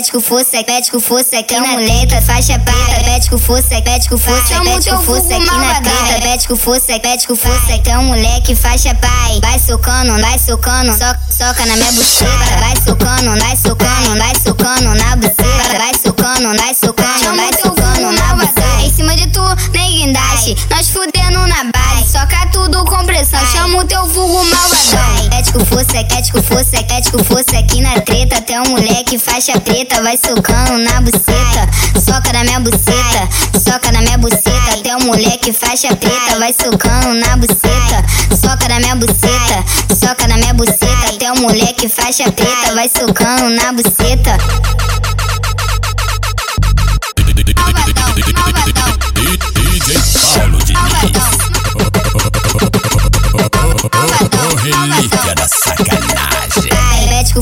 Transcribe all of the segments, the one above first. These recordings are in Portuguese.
pede com força, pede com força aqui na muleta, faixa preta, pede com força, pede com força aqui na treta, força, pede com força, então moleque faixa pai, vai socando, vai socando, soca, soca na minha buceta, vai socando, vai socando, vai socando na buceta, vai socando, vai socando, vai socando na buceta, em cima de tu, nem guindaste, nós fudendo na base, soca tudo com pressão, chama o teu vulgo malvadão, pede com força, pede com força aqui na treta, até um moleque faixa preta, vai socando na buceta, soca na minha buceta, soca na minha buceta, até um moleque faixa preta, vai socando na buceta, soca na minha buceta, soca na minha buceta, até um moleque faixa preta, vai socando na buceta.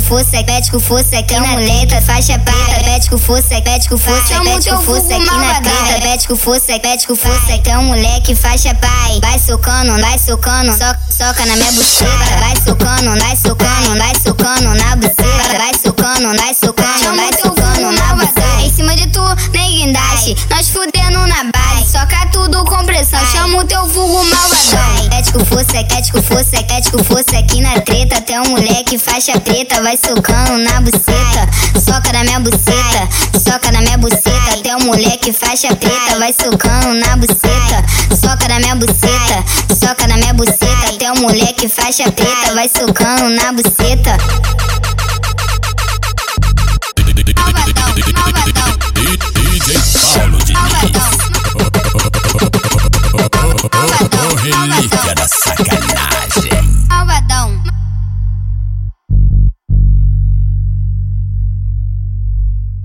Força, pede com força aqui na muleta, faixa preta, pede com força, pede com força, pede com força aqui na treta, pede com força, pede com força, então moleque faixa pai, vai socando, vai socando, soca, soca na minha buceta, vai socando, vai socando, vai socando na buceta, vai socando, vai socando, vai socando na buceta, em cima de tu, nem guindaste, nós fudendo na base, soca tudo com pressão, chama o teu vulgo malvadão, com força, pede com força, pede com força aqui na treta, até um moleque faixa preta, vai socando na buceta, soca na minha buceta, soca na minha buceta, até um moleque faixa preta, vai socando na buceta, soca na minha buceta, soca na minha buceta, até um moleque faixa preta, vai socando na buceta.